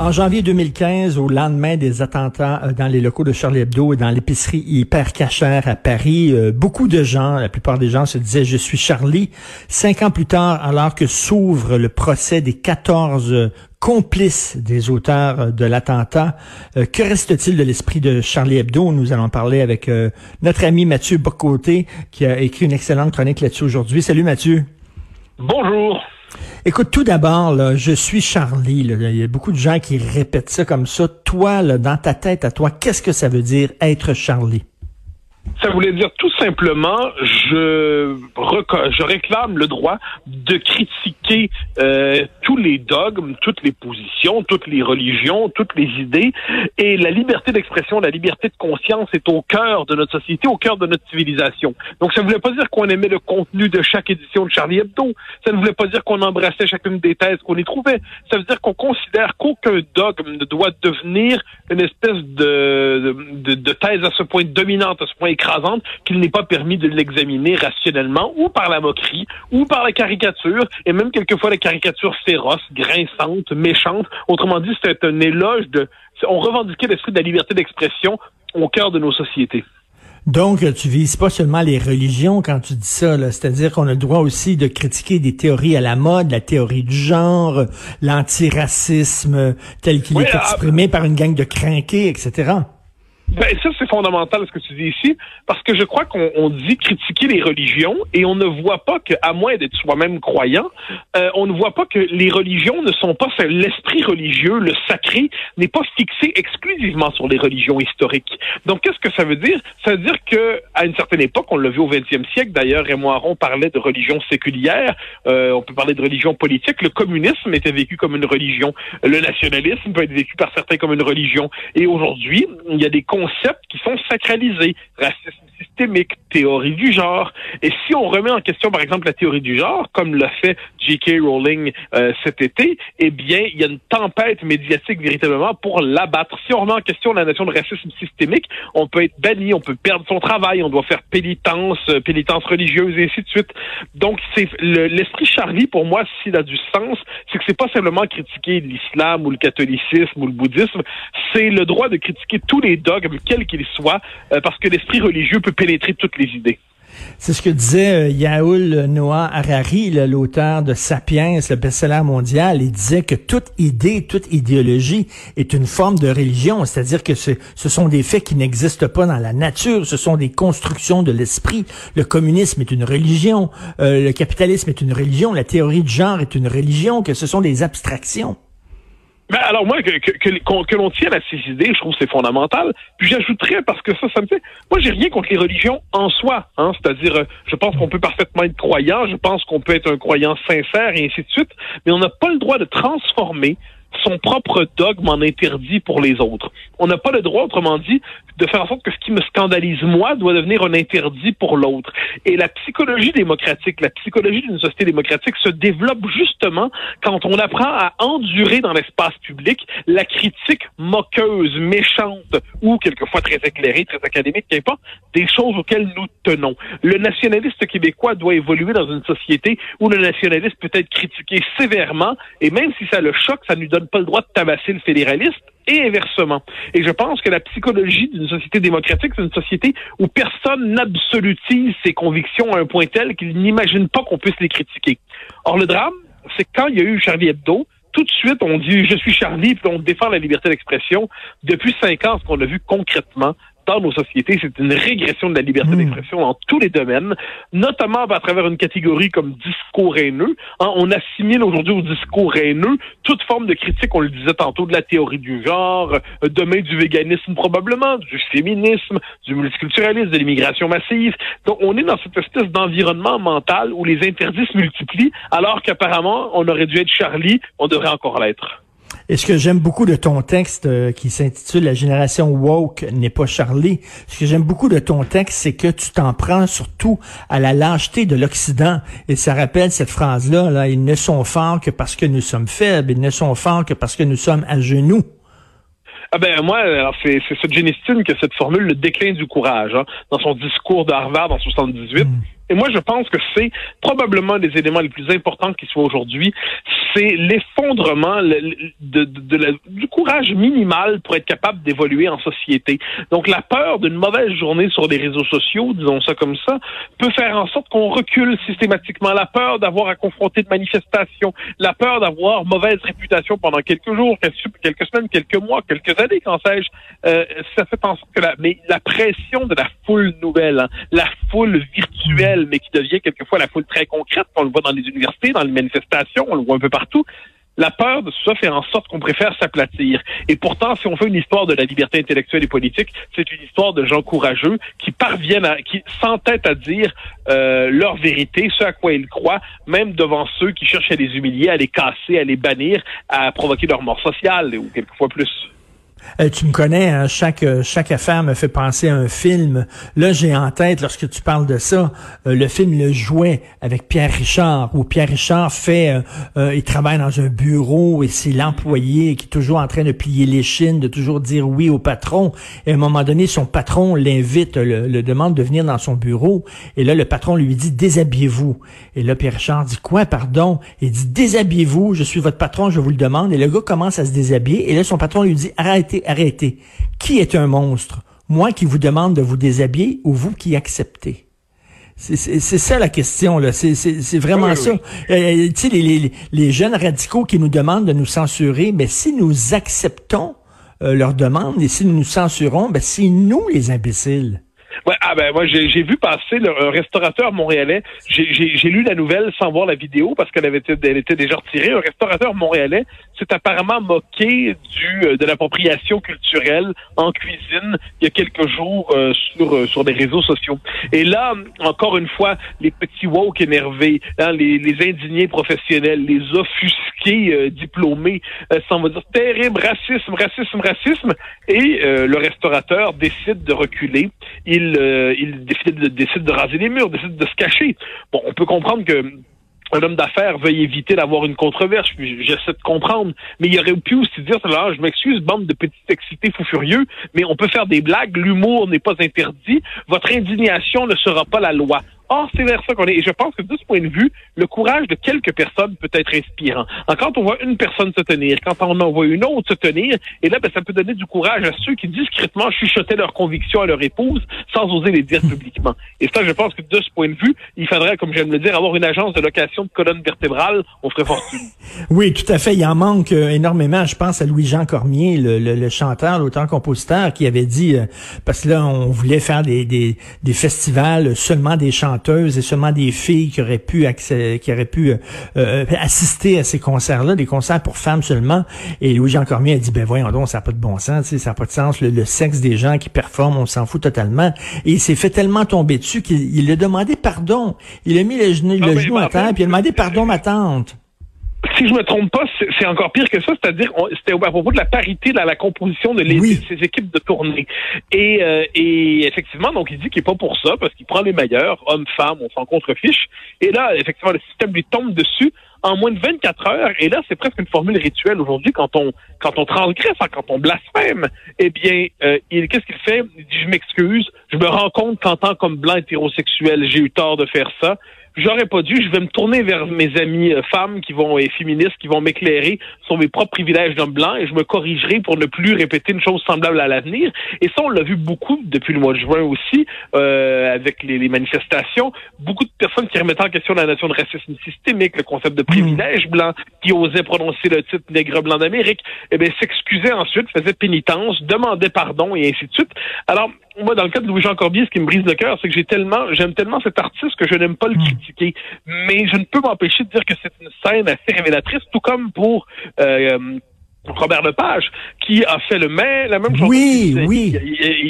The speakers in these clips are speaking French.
En janvier 2015, au lendemain des attentats euh, dans les locaux de Charlie Hebdo et dans l'épicerie Hyper Cachère à Paris, euh, beaucoup de gens, la plupart des gens se disaient je suis Charlie. Cinq ans plus tard, alors que s'ouvre le procès des 14 complices des auteurs de l'attentat, euh, que reste-t-il de l'esprit de Charlie Hebdo? Nous allons parler avec notre ami Mathieu Bocoté qui a écrit une excellente chronique là-dessus aujourd'hui. Salut Mathieu. Bonjour. Écoute, tout d'abord, je suis Charlie. Il y a beaucoup de gens qui répètent ça comme ça. Toi, dans ta tête à toi, qu'est-ce que ça veut dire être Charlie? Ça voulait dire tout simplement, je, je réclame le droit de critiquer euh, les dogmes, toutes les positions, toutes les religions, toutes les idées. Et la liberté d'expression, la liberté de conscience est au cœur de notre société, au cœur de notre civilisation. Donc ça ne voulait pas dire qu'on aimait le contenu de chaque édition de Charlie Hebdo. Ça ne voulait pas dire qu'on embrassait chacune des thèses qu'on y trouvait. Ça veut dire qu'on considère qu'aucun dogme ne doit devenir une espèce de, de, de thèse à ce point dominante, à ce point écrasante qu'il n'est pas permis de l'examiner rationnellement ou par la moquerie ou par la caricature et même quelquefois la caricature féroce, grinçante, méchante. Autrement dit, c'est un éloge de... On revendiquait l'esprit de la liberté d'expression au cœur de nos sociétés. Donc, tu vises pas seulement les religions quand tu dis ça, c'est-à-dire qu'on a le droit aussi de critiquer des théories à la mode, la théorie du genre, l'antiracisme tel qu'il est ah, exprimé par une gang de crinqués, etc. Ben, ça, c'est fondamental ce que tu dis ici, parce que je crois qu'on dit critiquer les religions et on ne voit pas que, à moins d'être soi-même croyant, euh, on ne voit pas que les religions ne sont pas, l'esprit religieux, le sacré, n'est pas fixé exclusivement sur les religions historiques. Donc, qu'est-ce que ça veut dire? Ça veut dire que, à une certaine époque, on l'a vu au 20e siècle, d'ailleurs, Raymond Aron parlait de religion séculière, euh, on peut parler de religion politique, le communisme était vécu comme une religion, le nationalisme peut être vécu par certains comme une religion, et aujourd'hui, il y a des concepts qui sont sacralisés. Racisme systémique, théorie du genre. Et si on remet en question, par exemple, la théorie du genre, comme l'a fait J.K. Rowling euh, cet été, eh bien, il y a une tempête médiatique véritablement pour l'abattre. Si on remet en question la notion de racisme systémique, on peut être banni, on peut perdre son travail, on doit faire pénitence, euh, pénitence religieuse et ainsi de suite. Donc, c'est l'esprit Charlie, pour moi, s'il a du sens, c'est que c'est pas simplement critiquer l'islam ou le catholicisme ou le bouddhisme, c'est le droit de critiquer tous les dogmes, quels qu'ils soient, euh, parce que l'esprit religieux pénétrer toutes les idées. C'est ce que disait euh, Yaoul Noah Harari, l'auteur de Sapiens, le best-seller mondial. Il disait que toute idée, toute idéologie est une forme de religion, c'est-à-dire que ce, sont des faits qui n'existent pas dans la nature, ce sont des constructions de l'esprit. Le communisme est une religion, euh, le capitalisme est une religion, la théorie du genre est une religion, que ce sont des abstractions. Ben alors moi, que, que, que, l'on tienne à ces idées, je trouve que c'est fondamental. Puis j'ajouterais, parce que ça, ça me fait... Moi, j'ai rien contre les religions en soi. Hein? C'est-à-dire, euh, je pense qu'on peut parfaitement être croyant, je pense qu'on peut être un croyant sincère, et ainsi de suite, mais on n'a pas le droit de transformer son propre dogme en interdit pour les autres. On n'a pas le droit, autrement dit, de faire en sorte que ce qui me scandalise moi doit devenir un interdit pour l'autre. Et la psychologie démocratique, la psychologie d'une société démocratique se développe justement quand on apprend à endurer dans l'espace public la critique moqueuse, méchante ou quelquefois très éclairée, très académique, qu'importe, des choses auxquelles nous tenons. Le nationaliste québécois doit évoluer dans une société où le nationaliste peut être critiqué sévèrement et même si ça le choque, ça ne lui pas le droit de tabasser le fédéraliste et inversement. Et je pense que la psychologie d'une société démocratique, c'est une société où personne n'absolutise ses convictions à un point tel qu'il n'imagine pas qu'on puisse les critiquer. Or, le drame, c'est quand il y a eu Charlie Hebdo, tout de suite, on dit je suis Charlie, puis on défend la liberté d'expression. Depuis cinq ans, ce qu'on a vu concrètement, dans nos sociétés, c'est une régression de la liberté hmm. d'expression dans tous les domaines, notamment à travers une catégorie comme discours haineux. Hein, on assimile aujourd'hui au discours haineux toute forme de critique, on le disait tantôt, de la théorie du genre, euh, demain du véganisme probablement, du féminisme, du multiculturalisme, de l'immigration massive. Donc on est dans cette espèce d'environnement mental où les interdits se multiplient, alors qu'apparemment on aurait dû être Charlie, on devrait encore l'être. Et ce que j'aime beaucoup de ton texte euh, qui s'intitule La génération woke n'est pas Charlie, ce que j'aime beaucoup de ton texte, c'est que tu t'en prends surtout à la lâcheté de l'Occident. Et ça rappelle cette phrase-là, là, ils ne sont forts que parce que nous sommes faibles, ils ne sont forts que parce que nous sommes à genoux. Ah ben moi, alors c'est c'est Solzhenitsyn que cette formule le déclin du courage hein, dans son discours de Harvard en 78. Et moi, je pense que c'est probablement des éléments les plus importants qui soient aujourd'hui. C'est l'effondrement de, du courage minimal pour être capable d'évoluer en société. Donc, la peur d'une mauvaise journée sur les réseaux sociaux, disons ça comme ça, peut faire en sorte qu'on recule systématiquement. La peur d'avoir à confronter de manifestations, la peur d'avoir mauvaise réputation pendant quelques jours, quelques semaines, quelques mois, quelques années, quand sais-je, euh, ça fait en sorte que la, mais la pression de la foule nouvelle, hein, la foule virtuelle, mais qui devient quelquefois la foule très concrète. On le voit dans les universités, dans les manifestations, on le voit un peu partout. La peur de ça fait en sorte qu'on préfère s'aplatir. Et pourtant, si on fait une histoire de la liberté intellectuelle et politique, c'est une histoire de gens courageux qui parviennent à, qui s'entêtent à dire euh, leur vérité, ce à quoi ils croient, même devant ceux qui cherchent à les humilier, à les casser, à les bannir, à provoquer leur mort sociale ou quelquefois plus. Euh, tu me connais, hein, chaque euh, chaque affaire me fait penser à un film. Là, j'ai en tête, lorsque tu parles de ça, euh, le film Le Jouet avec Pierre Richard, où Pierre Richard fait, il travaille dans un bureau et c'est l'employé qui est toujours en train de plier les chines, de toujours dire oui au patron. Et à un moment donné, son patron l'invite, le, demande de venir dans son bureau. Et là, le patron lui dit déshabillez-vous. Et là, Pierre Richard dit quoi, pardon? Il dit déshabillez-vous. Je suis votre patron, je vous le demande. Et le gars commence à se déshabiller. Et là, son patron lui dit arrête arrêtez, Qui est un monstre? Moi qui vous demande de vous déshabiller ou vous qui acceptez? C'est ça la question, là. C'est vraiment ça. Euh, tu sais, les, les, jeunes radicaux qui nous demandent de nous censurer, mais si nous acceptons euh, leur demande et si nous nous censurons, ben c'est nous les imbéciles. Ouais, ah ben moi j'ai vu passer le, un restaurateur montréalais. J'ai lu la nouvelle sans voir la vidéo parce qu'elle avait été, elle était déjà retirée. Un restaurateur montréalais s'est apparemment moqué du euh, de l'appropriation culturelle en cuisine il y a quelques jours euh, sur euh, sur des réseaux sociaux. Et là, encore une fois, les petits woke énervés, hein, les, les indignés professionnels, les offusqués diplômés, ça va dire terrible racisme, racisme, racisme. Et le restaurateur décide de reculer. Il il décide de, décide de raser les murs, décide de se cacher. Bon, on peut comprendre que un homme d'affaires veuille éviter d'avoir une controverse. J'essaie de comprendre. Mais il aurait pu aussi dire, je m'excuse, bande de petits excités fous furieux, mais on peut faire des blagues. L'humour n'est pas interdit. Votre indignation ne sera pas la loi. Or, c'est vers ça qu'on est. Et je pense que de ce point de vue, le courage de quelques personnes peut être inspirant. quand on voit une personne se tenir, quand on en voit une autre se tenir, et là, ben, ça peut donner du courage à ceux qui discrètement chuchotaient leurs convictions à leur épouse sans oser les dire publiquement. Et ça, je pense que de ce point de vue, il faudrait, comme j'aime le dire, avoir une agence de location de colonne vertébrale. On ferait fortune. Oui, tout à fait. Il en manque euh, énormément. Je pense à Louis-Jean Cormier, le, le, chanteur, l'auteur-compositeur, qui avait dit, euh, parce que là, on voulait faire des, des, des festivals seulement des chanteurs et seulement des filles qui auraient pu qui auraient pu euh, euh, assister à ces concerts-là, des concerts pour femmes seulement. Et Louis-Jean Cormier a dit, ben voyons donc, ça n'a pas de bon sens, ça n'a pas de sens. Le, sexe des gens qui performent, on s'en fout totalement. Et il s'est fait tellement tomber dessus qu'il a demandé pardon. Il a mis le genou, le genou à terre, puis il a demandé pardon, ma tante si je me trompe pas, c'est encore pire que ça, c'est-à-dire c'était à propos de la parité dans la composition de, les, ces équipes de tournée. Et, euh, et effectivement, donc il dit qu'il est pas pour ça parce qu'il prend les meilleurs, hommes, femmes, on s'en contrefiche. Et là, effectivement, le système lui tombe dessus en moins de 24 heures. Et là, c'est presque une formule rituelle aujourd'hui quand on quand on transgresse, hein, quand on blasphème. Eh bien, euh, il qu'est-ce qu'il fait? Il dit je m'excuse, je me rends compte qu'en tant qu'homme blanc hétérosexuel, j'ai eu tort de faire ça j'aurais pas dû, je vais me tourner vers mes amis euh, femmes qui vont et féministes qui vont m'éclairer sur mes propres privilèges d'homme blanc et je me corrigerai pour ne plus répéter une chose semblable à l'avenir. Et ça, on l'a vu beaucoup depuis le mois de juin aussi, euh, avec les, les, manifestations. Beaucoup de personnes qui remettaient en question la notion de racisme systémique, le concept de privilège mmh. blanc, qui osaient prononcer le titre nègre blanc d'Amérique, eh bien, s'excusaient ensuite, faisaient pénitence, demandaient pardon et ainsi de suite. Alors, moi, dans le cas de Louis-Jean Corbier, ce qui me brise le cœur, c'est que j'ai tellement, j'aime tellement cet artiste que je n'aime pas le hmm. Mais je ne peux m'empêcher de dire que c'est une scène assez révélatrice, tout comme pour euh, Robert Lepage, qui a fait le même, la même chose. Oui, il, oui.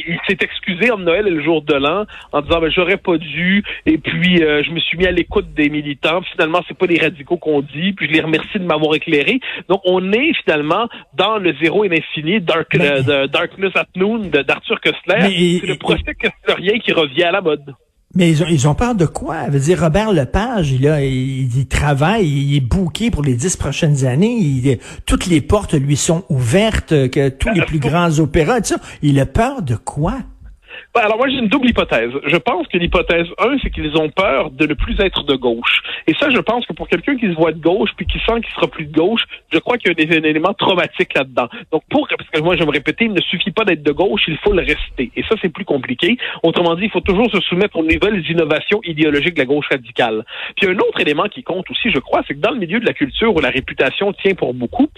Il, s'est excusé en Noël et le jour de l'an en disant ben, j'aurais pas dû et puis euh, je me suis mis à l'écoute des militants. Finalement, c'est pas des radicaux qu'on dit. Puis je les remercie de m'avoir éclairé. Donc on est finalement dans le zéro et l'infini, Dark, Mais- de Darkness at Noon de- d'Arthur Kessler. C'est le procès Keslerien qui revient à la mode. Mais ils ont, ils ont peur de quoi? Ça veut dire, Robert Lepage, il, a, il, il travaille, il est booké pour les dix prochaines années. Il- toutes les portes lui sont ouvertes, que tous les plus grands opéras, tout ça. Il a peur de quoi? Ben, alors moi j'ai une double hypothèse. Je pense que l'hypothèse 1, c'est qu'ils ont peur de ne plus être de gauche. Et ça, je pense que pour quelqu'un qui se voit de gauche puis qui sent qu'il sera plus de gauche, je crois qu'il y a un, un élément traumatique là-dedans. Donc pour, parce que moi je me répéter, il ne suffit pas d'être de gauche, il faut le rester. Et ça, c'est plus compliqué. Autrement dit, il faut toujours se soumettre aux nouvelles innovations idéologiques de la gauche radicale. Puis un autre élément qui compte aussi, je crois, c'est que dans le milieu de la culture où la réputation tient pour beaucoup,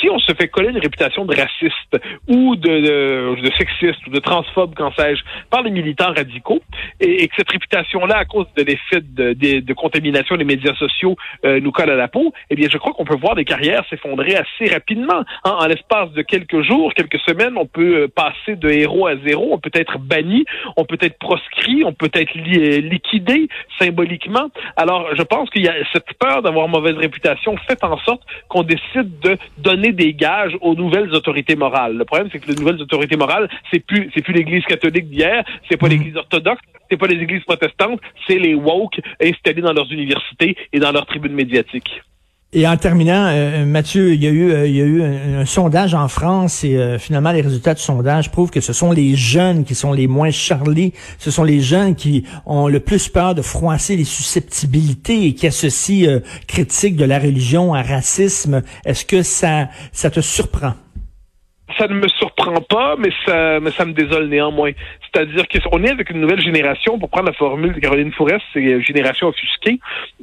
si on se fait coller une réputation de raciste ou de, de, sexiste ou de transphobe, qu'en sais-je, par les militants radicaux, et, et que cette réputation-là, à cause de l'effet de, de, de contamination des médias sociaux, euh, nous colle à la peau, eh bien, je crois qu'on peut voir des carrières s'effondrer assez rapidement. Hein, en l'espace de quelques jours, quelques semaines, on peut euh, passer de héros à zéro, on peut être banni, on peut être proscrit, on peut être li- euh, liquidé symboliquement. Alors, je pense qu'il y a cette peur d'avoir mauvaise réputation fait en sorte qu'on décide de donner des gages aux nouvelles autorités morales. Le problème, c'est que les nouvelles autorités morales, c'est plus, c'est plus l'Église catholique c'est pas l'Église orthodoxe, c'est pas les églises protestantes, c'est les woke installés dans leurs universités et dans leurs tribunes médiatiques. Et en terminant, euh, Mathieu, il y a eu, euh, il y a eu un, un sondage en France et euh, finalement les résultats du sondage prouvent que ce sont les jeunes qui sont les moins charlés, ce sont les jeunes qui ont le plus peur de froisser les susceptibilités et qui associent euh, critique de la religion à racisme. Est-ce que ça, ça te surprend? Ça ne me surprend pas, mais ça, mais ça me désole néanmoins. C'est-à-dire qu'on est avec une nouvelle génération, pour prendre la formule de Caroline Fourest, c'est euh, génération offusquée,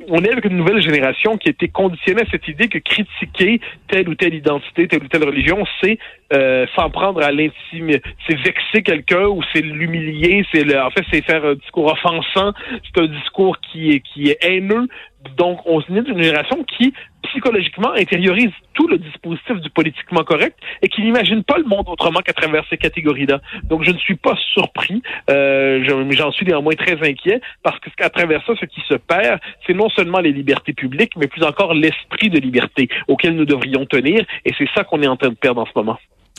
on est avec une nouvelle génération qui a été conditionnée à cette idée que critiquer telle ou telle identité, telle ou telle religion, c'est euh, s'en prendre à l'intime, c'est vexer quelqu'un ou c'est l'humilier, c'est le, en fait c'est faire un discours offensant, c'est un discours qui est qui est haineux. Donc on est d'une génération qui psychologiquement intériorise tout le dispositif du politiquement correct et qui n'imagine pas le monde autrement qu'à travers ces catégories-là. Donc je ne suis pas surpris, euh, je- j'en suis néanmoins très inquiet parce que qu'à travers ça, ce qui se perd, c'est non seulement les libertés publiques, mais plus encore l'esprit de liberté auquel nous devrions tenir et c'est ça qu'on est en train de perdre en ce moment.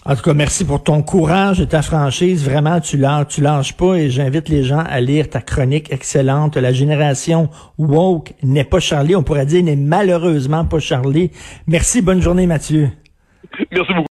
En tout cas, merci pour ton courage et ta franchise. Vraiment, tu lâches, tu lâches pas et j'invite les gens à lire ta chronique excellente. La génération woke n'est pas Charlie. On pourrait dire n'est malheureusement pas Charlie. Merci. Bonne journée, Mathieu. Merci beaucoup.